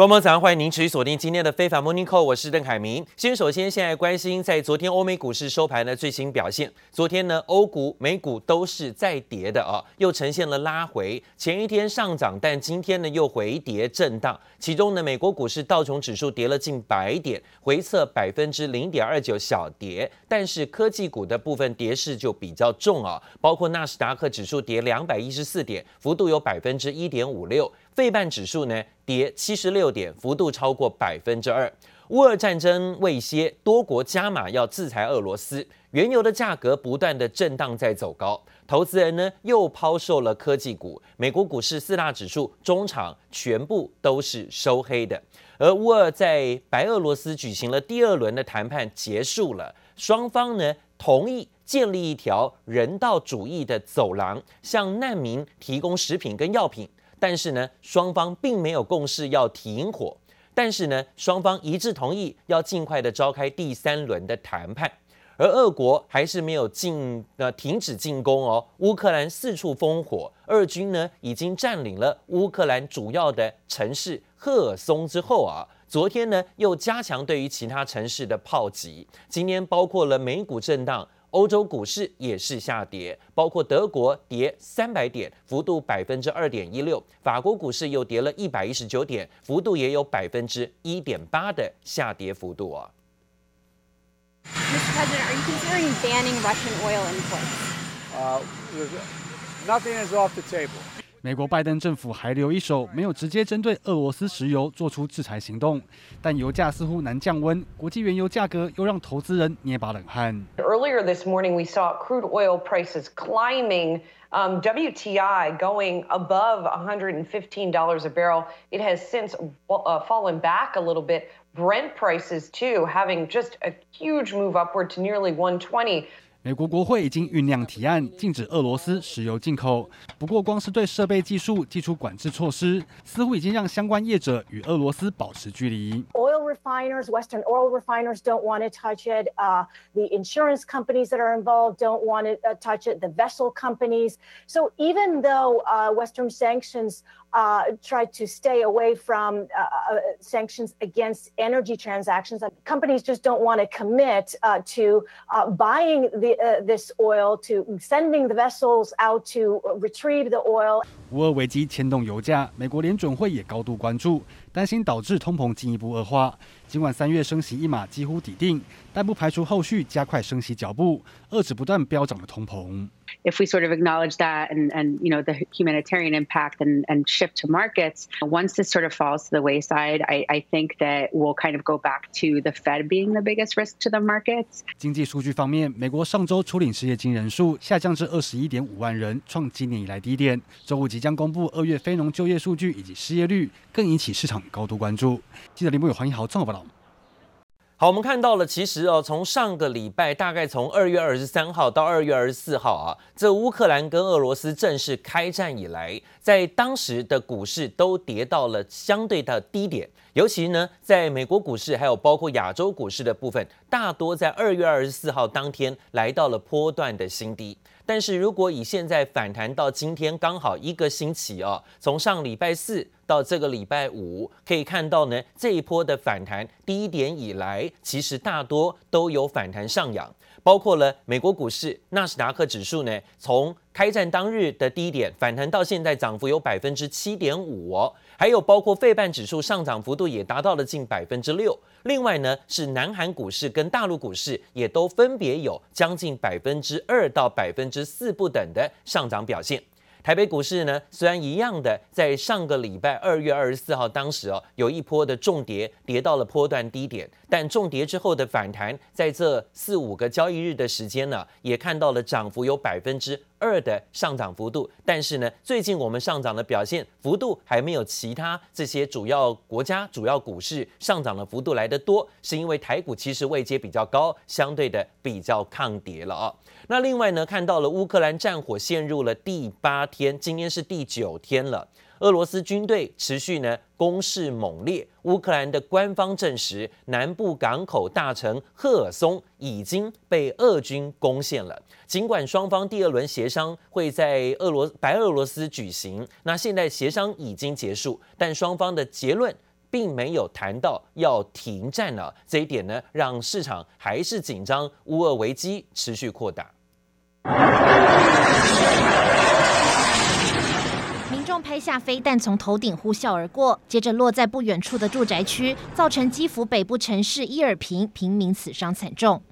观众早上欢迎您持续锁定今天的非凡 Morning Call，我是邓凯明。先首先现在关心在昨天欧美股市收盘的最新表现。昨天呢，欧股、美股都是在跌的啊，又呈现了拉回。前一天上涨，但今天呢又回跌震荡。其中呢，美国股市道琼指数跌了近百点，回测百分之零点二九小跌。但是科技股的部分跌势就比较重啊，包括纳斯达克指数跌两百一十四点，幅度有百分之一点五六。费半指数呢跌七十六点，幅度超过百分之二。乌俄战争未歇，多国加码要制裁俄罗斯，原油的价格不断的震荡在走高，投资人呢又抛售了科技股。美国股市四大指数中场全部都是收黑的。而乌俄在白俄罗斯举行了第二轮的谈判结束了，双方呢同意建立一条人道主义的走廊，向难民提供食品跟药品。但是呢，双方并没有共识要停火。但是呢，双方一致同意要尽快的召开第三轮的谈判。而俄国还是没有进呃停止进攻哦。乌克兰四处烽火，俄军呢已经占领了乌克兰主要的城市赫尔松之后啊，昨天呢又加强对于其他城市的炮击。今天包括了美股震荡。欧洲股市也是下跌，包括德国跌三百点，幅度百分之二点一六；法国股市又跌了一百一十九点，幅度也有百分之一点八的下跌幅度啊。Mr. President, are you considering banning Russian oil imports? Uh, nothing is off the table. 美国拜登政府还留一手，没有直接针对俄罗斯石油做出制裁行动，但油价似乎难降温，国际原油价格又让投资人捏把冷汗。Earlier this morning, we saw crude oil prices climbing, um, WTI going above $115 a barrel. It has since uh, fallen back a little bit. Brent prices too, having just a huge move upward to nearly 120. 美国国会已经酝酿提案禁止俄罗斯石油进口，不过光是对设备技术祭出管制措施，似乎已经让相关业者与俄罗斯保持距离。Oil refiners, Western oil refiners don't want to touch it. Uh, the insurance companies that are involved don't want to touch it. The vessel companies. So even though uh, Western sanctions uh, try to stay away from uh, sanctions against energy transactions, companies just don't want to commit uh, to uh, buying the, uh, this oil, to sending the vessels out to retrieve the oil. 乌俄危机牵动油价，美国联准会也高度关注，担心导致通膨进一步恶化。尽管三月升息一码几乎底定，但不排除后续加快升息脚步，遏制不断飙涨的通膨。 If we sort of acknowledge that and, and you know, the humanitarian impact and, and shift to markets, once this sort of falls to the wayside, I, think that we'll kind of go back to the Fed being the biggest risk to the markets. 经济数据方面，美国上周初领失业金人数下降至二十一点五万人，创今年以来低点。周五即将公布二月非农就业数据以及失业率，更引起市场高度关注。记者林博宇、黄一豪综合报道。好，我们看到了，其实哦，从上个礼拜，大概从二月二十三号到二月二十四号啊，这乌克兰跟俄罗斯正式开战以来，在当时的股市都跌到了相对的低点，尤其呢，在美国股市还有包括亚洲股市的部分，大多在二月二十四号当天来到了波段的新低。但是如果以现在反弹到今天刚好一个星期哦，从上礼拜四。到这个礼拜五，可以看到呢，这一波的反弹低点以来，其实大多都有反弹上扬，包括了美国股市纳斯达克指数呢，从开战当日的低点反弹到现在，涨幅有百分之七点五哦，还有包括费半指数上涨幅度也达到了近百分之六，另外呢，是南韩股市跟大陆股市也都分别有将近百分之二到百分之四不等的上涨表现。台北股市呢，虽然一样的，在上个礼拜二月二十四号当时哦，有一波的重跌，跌到了波段低点，但重跌之后的反弹，在这四五个交易日的时间呢，也看到了涨幅有百分之二的上涨幅度。但是呢，最近我们上涨的表现幅度还没有其他这些主要国家主要股市上涨的幅度来得多，是因为台股其实位阶比较高，相对的比较抗跌了啊。那另外呢，看到了乌克兰战火陷入了第八天，今天是第九天了。俄罗斯军队持续呢攻势猛烈，乌克兰的官方证实，南部港口大城赫尔松已经被俄军攻陷了。尽管双方第二轮协商会在俄罗白俄罗斯举行，那现在协商已经结束，但双方的结论并没有谈到要停战了。这一点呢，让市场还是紧张，乌俄危机持续扩大。拍下飞弹从头顶呼啸而过，接着落在不远处的住宅区，造成基辅北部城市伊尔平平民死伤惨重。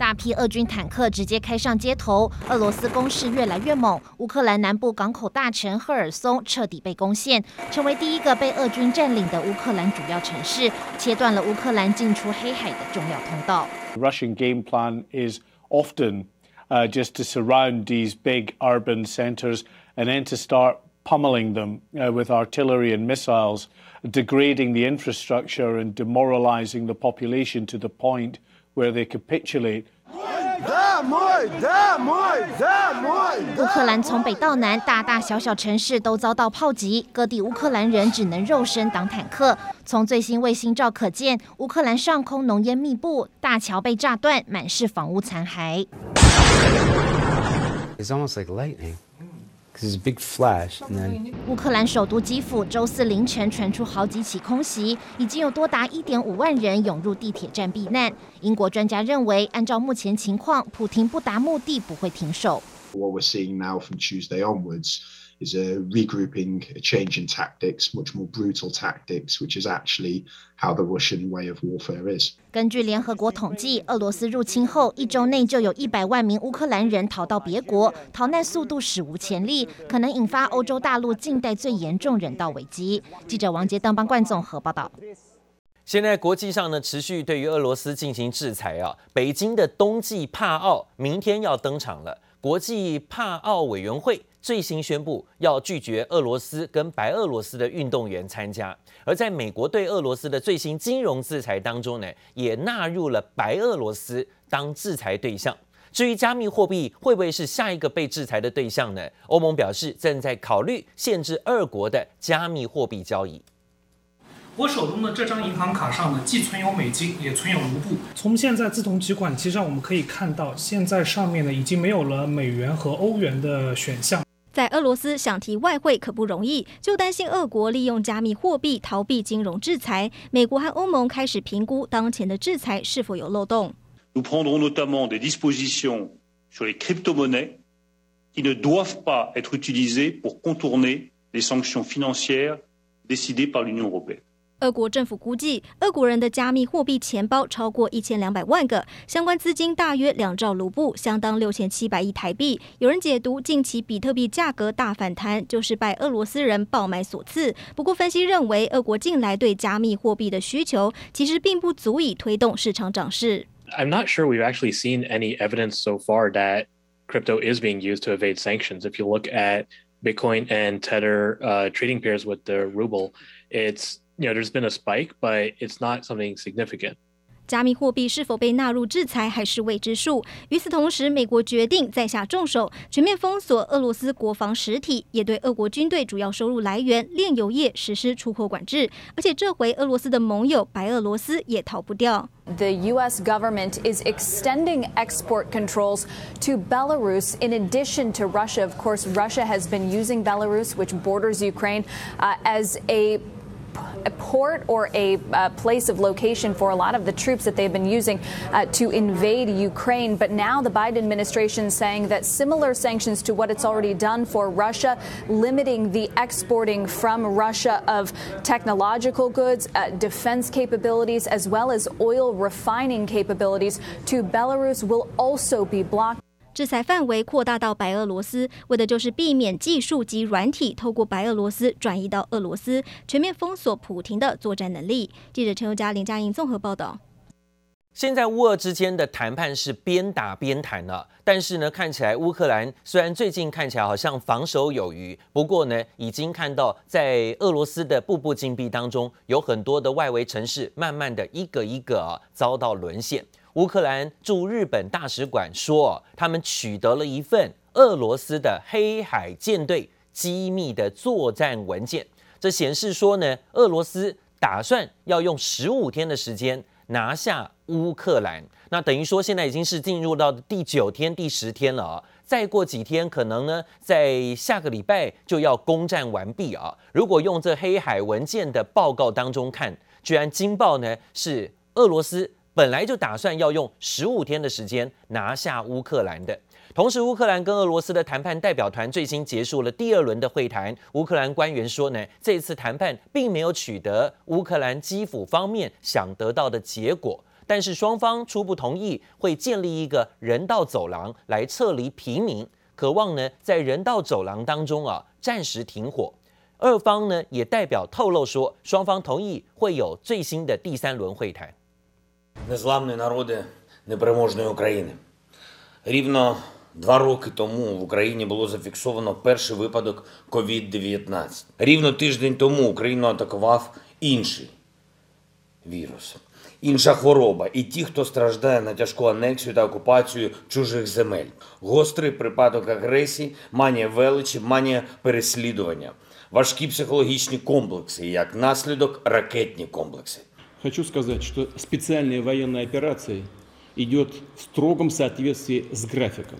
大批俄军坦克直接开上街头，俄罗斯攻势越来越猛。乌克兰南部港口大城赫尔松彻底被攻陷，成为第一个被俄军占领的乌克兰主要城市，切断了乌克兰进出黑海的重要通道。Russian game plan is often uh, just to surround these big urban centers and then to start pummeling them uh, with artillery and missiles, degrading the infrastructure and demoralizing the population to the point Where they capitulate. 乌克兰从北到南，大大小小城市都遭到炮击，各地乌克兰人只能肉身挡坦克。从最新卫星照可见，乌克兰上空浓烟密布，大桥被炸断，满是房屋残骸。It's almost like lightning. 乌克兰首都基辅周四凌晨传出好几起空袭，已经有多达一点五万人涌入地铁站避难。英国专家认为，按照目前情况，普廷不达目的不会停手。Is a regrouping, a change in tactics, much more brutal tactics, which is actually how the Russian way of warfare is. 根据联合国统计，俄罗斯入侵后一周内就有一百万名乌克兰人逃到别国，逃难速度史无前例，可能引发欧洲大陆近代最严重人道危机。记者王杰、邓邦冠综合报道。现在国际上呢，持续对于俄罗斯进行制裁啊。北京的冬季帕奥明天要登场了，国际帕奥委员会。最新宣布要拒绝俄罗斯跟白俄罗斯的运动员参加，而在美国对俄罗斯的最新金融制裁当中呢，也纳入了白俄罗斯当制裁对象。至于加密货币会不会是下一个被制裁的对象呢？欧盟表示正在考虑限制二国的加密货币交易。我手中的这张银行卡上呢，既存有美金，也存有卢布。从现在自动取款机上我们可以看到，现在上面呢已经没有了美元和欧元的选项。在俄罗斯想提外汇可不容易，就担心俄国利用加密货币逃避金融制裁。美国和欧盟开始评估当前的制裁是否有漏洞。俄国政府估计，俄国人的加密货币钱包超过一千两百万个，相关资金大约两兆卢布，相当六千七百亿台币。有人解读近期比特币价格大反弹，就是拜俄罗斯人爆买所赐。不过，分析认为，俄国近来对加密货币的需求其实并不足以推动市场涨势。I'm not sure we've actually seen any evidence so far that crypto is being used to evade sanctions. If you look at Bitcoin and Tether uh, trading pairs with the ruble, it's You know, there's been a spike, but it's not something significant. 加密货币是否被纳入制裁还是未知数。与此同时，美国决定再下重手，全面封锁俄罗斯国防实体，也对俄国军队主要收入来源炼油业实施出口管制。而且这回俄罗斯的盟友白俄罗斯也逃不掉。The U.S. government is extending export controls to Belarus in addition to Russia. Of course, Russia has been using Belarus, which borders Ukraine, uh, as a a port or a uh, place of location for a lot of the troops that they've been using uh, to invade Ukraine. But now the Biden administration is saying that similar sanctions to what it's already done for Russia, limiting the exporting from Russia of technological goods, uh, defense capabilities, as well as oil refining capabilities to Belarus will also be blocked. 制裁范围扩大到白俄罗斯，为的就是避免技术及软体透过白俄罗斯转移到俄罗斯，全面封锁普廷的作战能力。记者陈宥嘉、林佳莹综合报道。现在乌俄之间的谈判是边打边谈了，但是呢，看起来乌克兰虽然最近看起来好像防守有余，不过呢，已经看到在俄罗斯的步步紧逼当中，有很多的外围城市慢慢的一个一个啊遭到沦陷。乌克兰驻日本大使馆说，他们取得了一份俄罗斯的黑海舰队机密的作战文件。这显示说呢，俄罗斯打算要用十五天的时间拿下乌克兰。那等于说现在已经是进入到第九天、第十天了啊！再过几天，可能呢在下个礼拜就要攻占完毕啊！如果用这黑海文件的报告当中看，居然惊爆呢是俄罗斯本来就打算要用十五天的时间拿下乌克兰的。同时，乌克兰跟俄罗斯的谈判代表团最新结束了第二轮的会谈。乌克兰官员说呢，这次谈判并没有取得乌克兰基辅方面想得到的结果，但是双方初步同意会建立一个人道走廊来撤离平民，渴望呢在人道走廊当中啊暂时停火。二方呢也代表透露说，双方同意会有最新的第三轮会谈。Два роки тому в Україні було зафіксовано перший випадок COVID-19. Рівно тиждень тому Україну атакував інший вірус, інша хвороба. І ті, хто страждає на тяжку анексію та окупацію чужих земель. Гострий припадок агресії, манія величі, манія переслідування, важкі психологічні комплекси, як наслідок ракетні комплекси. Хочу сказать, что специальная военная операция идет в строгом соответствии с графиком.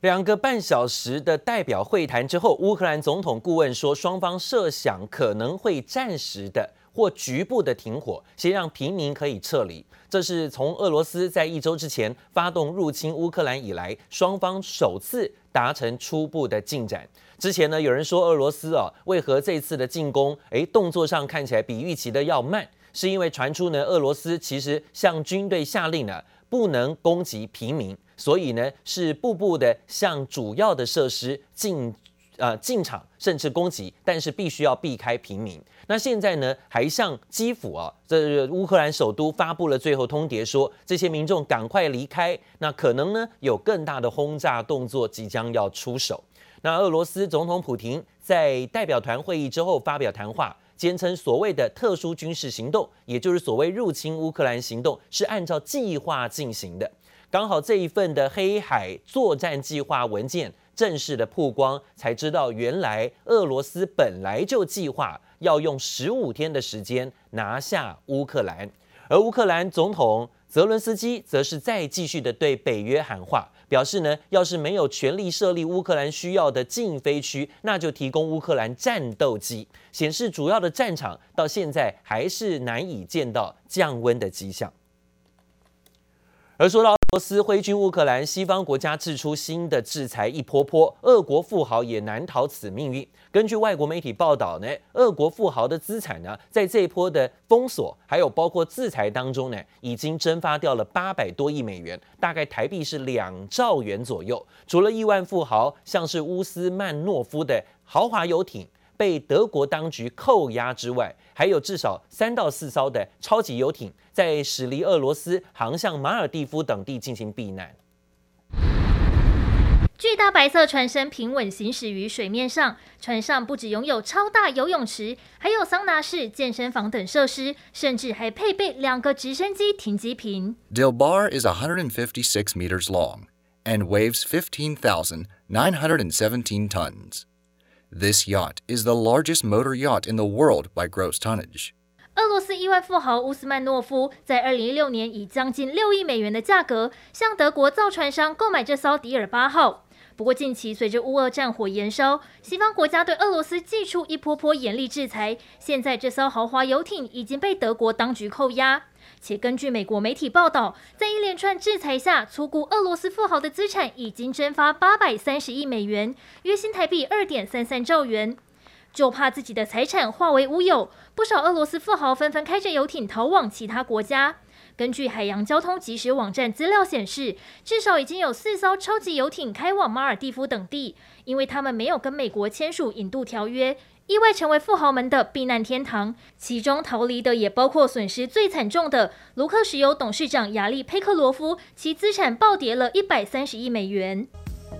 两个半小时的代表会谈之后，乌克兰总统顾问说，双方设想可能会暂时的 或局部的停火，先让平民可以撤离。这是从俄罗斯在一周之前发动入侵乌克兰以来，双方首次达成初步的进展。之前呢，有人说俄罗斯啊，为何这次的进攻，诶，动作上看起来比预期的要慢，是因为传出呢，俄罗斯其实向军队下令呢，不能攻击平民。所以呢，是步步的向主要的设施进呃进场，甚至攻击，但是必须要避开平民。那现在呢，还向基辅啊，这乌克兰首都发布了最后通牒，说这些民众赶快离开。那可能呢，有更大的轰炸动作即将要出手。那俄罗斯总统普亭在代表团会议之后发表谈话，坚称所谓的特殊军事行动，也就是所谓入侵乌克兰行动，是按照计划进行的。刚好这一份的黑海作战计划文件正式的曝光，才知道原来俄罗斯本来就计划要用十五天的时间拿下乌克兰，而乌克兰总统泽伦斯基则是再继续的对北约喊话，表示呢，要是没有全力设立乌克兰需要的禁飞区，那就提供乌克兰战斗机，显示主要的战场到现在还是难以见到降温的迹象。而说到罗斯挥军乌克兰，西方国家掷出新的制裁一波波，俄国富豪也难逃此命运。根据外国媒体报道呢，俄国富豪的资产呢，在这一波的封锁还有包括制裁当中呢，已经蒸发掉了八百多亿美元，大概台币是两兆元左右。除了亿万富豪，像是乌斯曼诺夫的豪华游艇。被德国当局扣押之外，还有至少三到四艘的超级游艇在驶离俄罗斯，航向马尔蒂夫等地进行避难。巨大白色船身平稳行驶于水面上，船上不只拥有超大游泳池，还有桑拿室、健身房等设施，甚至还配备两个直升机停机坪。Dilbar is 156 meters long and weighs 15,917 tons. This yacht is the largest motor yacht in the world by gross tonnage. 俄罗斯亿万富豪乌斯曼诺夫在二零一六年以将近六亿美元的价格向德国造船商购买这艘迪尔八号。不过近期随着乌俄战火延烧，西方国家对俄罗斯祭出一波波严厉制裁，现在这艘豪华游艇已经被德国当局扣押。且根据美国媒体报道，在一连串制裁下，粗估俄罗斯富豪的资产已经蒸发八百三十亿美元，约新台币二点三三兆元。就怕自己的财产化为乌有，不少俄罗斯富豪纷纷开着游艇逃往其他国家。根据海洋交通即时网站资料显示，至少已经有四艘超级游艇开往马尔地夫等地，因为他们没有跟美国签署引渡条约。意外成为富豪们的避难天堂，其中逃离的也包括损失最惨重的卢克石油董事长亚历佩克罗夫，其资产暴跌了一百三十亿美元。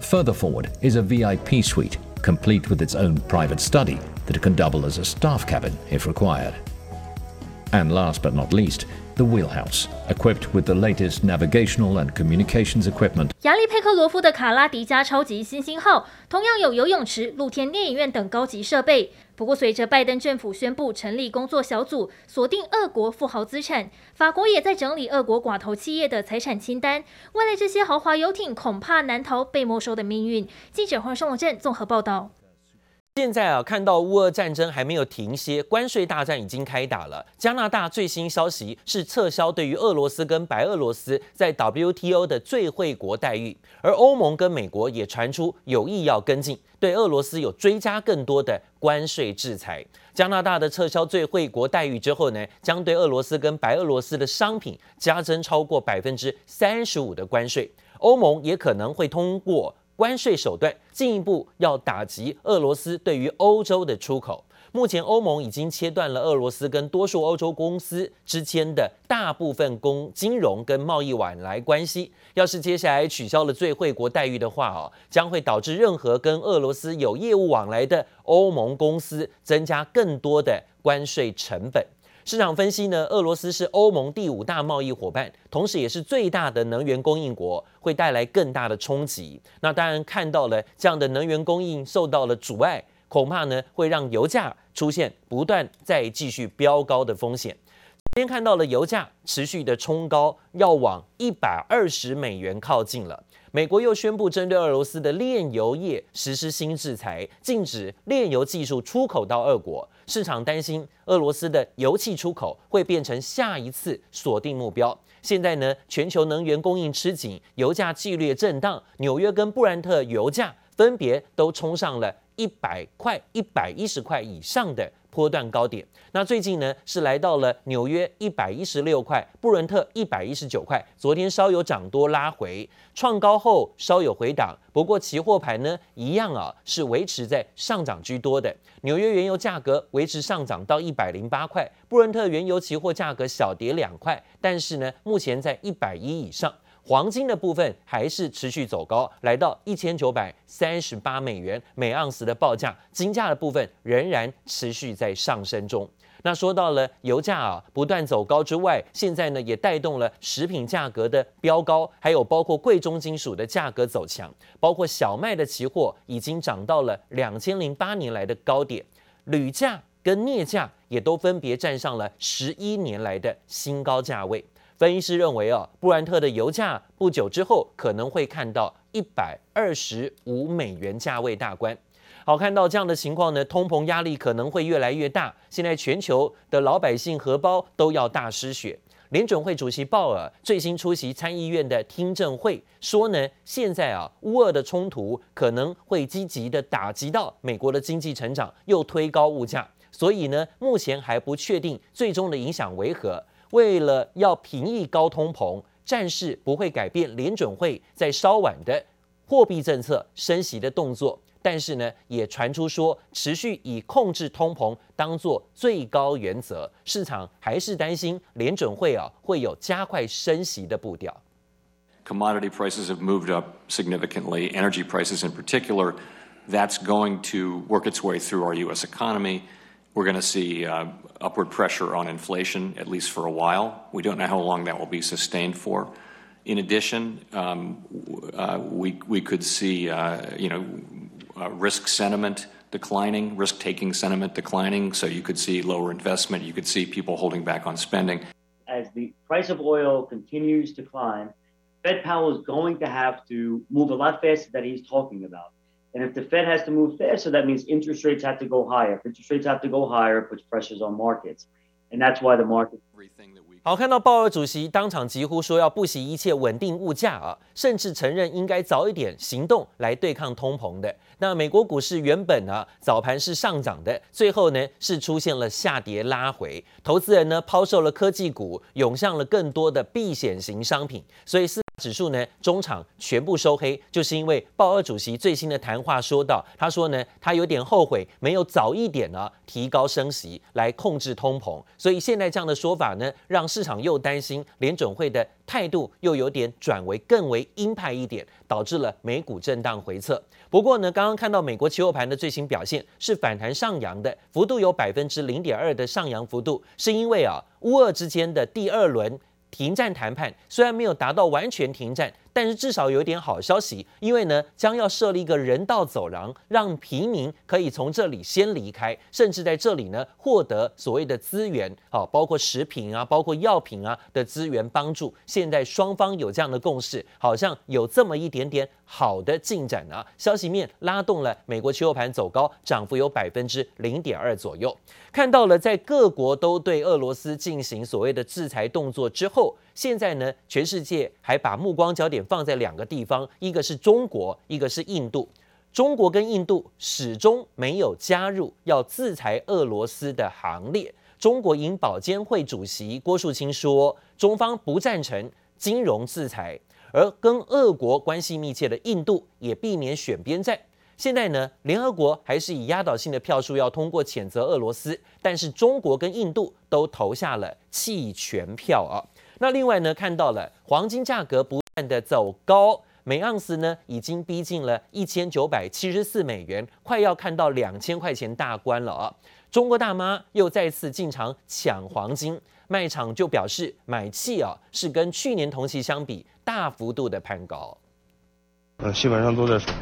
Further forward is a VIP suite, complete with its own private study that can double as a staff cabin if required. And last but not least the wheelhouse, equipped with the latest navigational and communications equipment. 亚历佩克罗夫的卡拉迪加超级新星号同样有游泳池、露天电影院等高级设备。不过，随着拜登政府宣布成立工作小组，锁定俄国富豪资产，法国也在整理俄国寡头企业的财产清单。未来这些豪华游艇恐怕难逃被没收的命运。记者黄胜龙镇综合报道。现在啊，看到乌俄战争还没有停歇，关税大战已经开打了。加拿大最新消息是撤销对于俄罗斯跟白俄罗斯在 WTO 的最惠国待遇，而欧盟跟美国也传出有意要跟进，对俄罗斯有追加更多的关税制裁。加拿大的撤销最惠国待遇之后呢，将对俄罗斯跟白俄罗斯的商品加征超过百分之三十五的关税。欧盟也可能会通过。关税手段进一步要打击俄罗斯对于欧洲的出口。目前欧盟已经切断了俄罗斯跟多数欧洲公司之间的大部分公金融跟贸易往来关系。要是接下来取消了最惠国待遇的话，哦，将会导致任何跟俄罗斯有业务往来的欧盟公司增加更多的关税成本。市场分析呢，俄罗斯是欧盟第五大贸易伙伴，同时也是最大的能源供应国，会带来更大的冲击。那当然看到了这样的能源供应受到了阻碍，恐怕呢会让油价出现不断再继续飙高的风险。今天看到了油价持续的冲高，要往一百二十美元靠近了。美国又宣布针对俄罗斯的炼油业实施新制裁，禁止炼油技术出口到俄国。市场担心俄罗斯的油气出口会变成下一次锁定目标。现在呢，全球能源供应吃紧，油价剧烈震荡，纽约跟布兰特油价分别都冲上了一百块、一百一十块以上的波段高点，那最近呢是来到了纽约一百一十六块，布伦特一百一十九块。昨天稍有涨多拉回，创高后稍有回档。不过期货盘呢一样啊是维持在上涨居多的。纽约原油价格维持上涨到一百零八块，布伦特原油期货价格小跌两块，但是呢目前在一百一以上。黄金的部分还是持续走高，来到一千九百三十八美元每盎司的报价。金价的部分仍然持续在上升中。那说到了油价啊，不断走高之外，现在呢也带动了食品价格的飙高，还有包括贵重金属的价格走强，包括小麦的期货已经涨到了两千零八年来的高点，铝价跟镍价也都分别站上了十一年来的新高价位。分析师认为，啊，布兰特的油价不久之后可能会看到一百二十五美元价位大关。好，看到这样的情况呢，通膨压力可能会越来越大。现在全球的老百姓荷包都要大失血。联准会主席鲍尔最新出席参议院的听证会，说呢，现在啊，乌俄的冲突可能会积极的打击到美国的经济成长，又推高物价。所以呢，目前还不确定最终的影响为何。为了要平抑高通膨，暂时不会改变联准会在稍晚的货币政策升息的动作，但是呢，也传出说持续以控制通膨当做最高原则，市场还是担心联准会啊会有加快升息的步调。Commodity prices have moved up significantly, energy prices in particular. That's going to work its way through our U.S. economy. We're going to see uh, upward pressure on inflation, at least for a while. We don't know how long that will be sustained for. In addition, um, uh, we, we could see, you know, uh, risk sentiment declining, risk-taking sentiment declining. So you could see lower investment. You could see people holding back on spending. As the price of oil continues to climb, Fed Powell is going to have to move a lot faster than he's talking about. And if the Fed has to move faster, that means interest rates have to go higher. If interest rates have to go higher, it puts pressures on markets. And that's why the market. 好，看到鲍尔主席当场疾呼说要不惜一切稳定物价啊，甚至承认应该早一点行动来对抗通膨的。那美国股市原本呢早盘是上涨的，最后呢是出现了下跌拉回，投资人呢抛售了科技股，涌向了更多的避险型商品，所以是。指数呢，中场全部收黑，就是因为鲍尔主席最新的谈话说到，他说呢，他有点后悔没有早一点呢提高升息来控制通膨，所以现在这样的说法呢，让市场又担心联准会的态度又有点转为更为鹰派一点，导致了美股震荡回测。不过呢，刚刚看到美国期货盘的最新表现是反弹上扬的，幅度有百分之零点二的上扬幅度，是因为啊，乌俄之间的第二轮。停战谈判虽然没有达到完全停战。但是至少有一点好消息，因为呢将要设立一个人道走廊，让平民可以从这里先离开，甚至在这里呢获得所谓的资源，好，包括食品啊，包括药品啊的资源帮助。现在双方有这样的共识，好像有这么一点点好的进展啊。消息面拉动了美国期货盘走高，涨幅有百分之零点二左右。看到了在各国都对俄罗斯进行所谓的制裁动作之后。现在呢，全世界还把目光焦点放在两个地方，一个是中国，一个是印度。中国跟印度始终没有加入要制裁俄罗斯的行列。中国银保监会主席郭树清说，中方不赞成金融制裁，而跟俄国关系密切的印度也避免选边站。现在呢，联合国还是以压倒性的票数要通过谴责俄罗斯，但是中国跟印度都投下了弃权票啊。那另外呢，看到了黄金价格不断的走高，每盎司呢已经逼近了一千九百七十四美元，快要看到两千块钱大关了啊！中国大妈又再次进场抢黄金，卖场就表示买气啊是跟去年同期相比大幅度的攀高。呃，基本上都在说，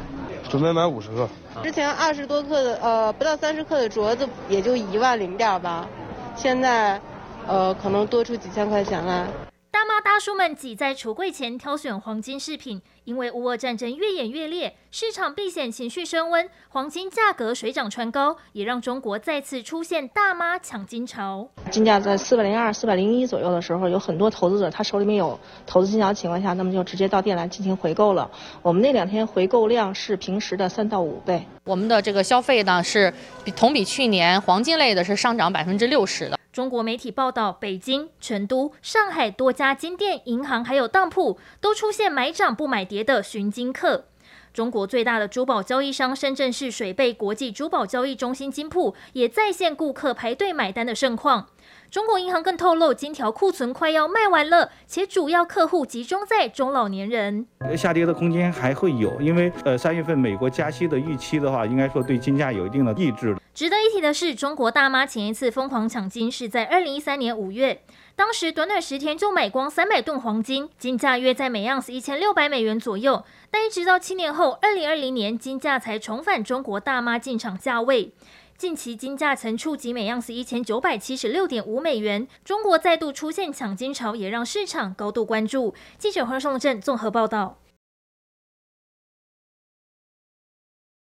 准备买五十克。之前二十多克的，呃，不到三十克的镯子也就一万零点吧，现在，呃，可能多出几千块钱来。大妈大叔们挤在橱柜前挑选黄金饰品，因为乌俄战争越演越烈，市场避险情绪升温，黄金价格水涨船高，也让中国再次出现大妈抢金潮。金价在四百零二、四百零一左右的时候，有很多投资者他手里面有投资金条的情况下，那么就直接到店来进行回购了。我们那两天回购量是平时的三到五倍。我们的这个消费呢，是比同比去年黄金类的是上涨百分之六十的。中国媒体报道，北京、成都、上海多家金店、银行还有当铺都出现买涨不买跌的寻金客。中国最大的珠宝交易商深圳市水贝国际珠宝交易中心金铺也再现顾客排队买单的盛况。中国银行更透露，金条库存快要卖完了，且主要客户集中在中老年人。下跌的空间还会有，因为呃三月份美国加息的预期的话，应该说对金价有一定的抑制。值得一提的是，中国大妈前一次疯狂抢金是在二零一三年五月，当时短短十天就买光三百吨黄金，金价约在每盎司一千六百美元左右。但一直到七年后，二零二零年，金价才重返中国大妈进场价位。近期金价曾触及每盎司一千九百七十六点五美元，中国再度出现抢金潮，也让市场高度关注。记者黄松正综合报道。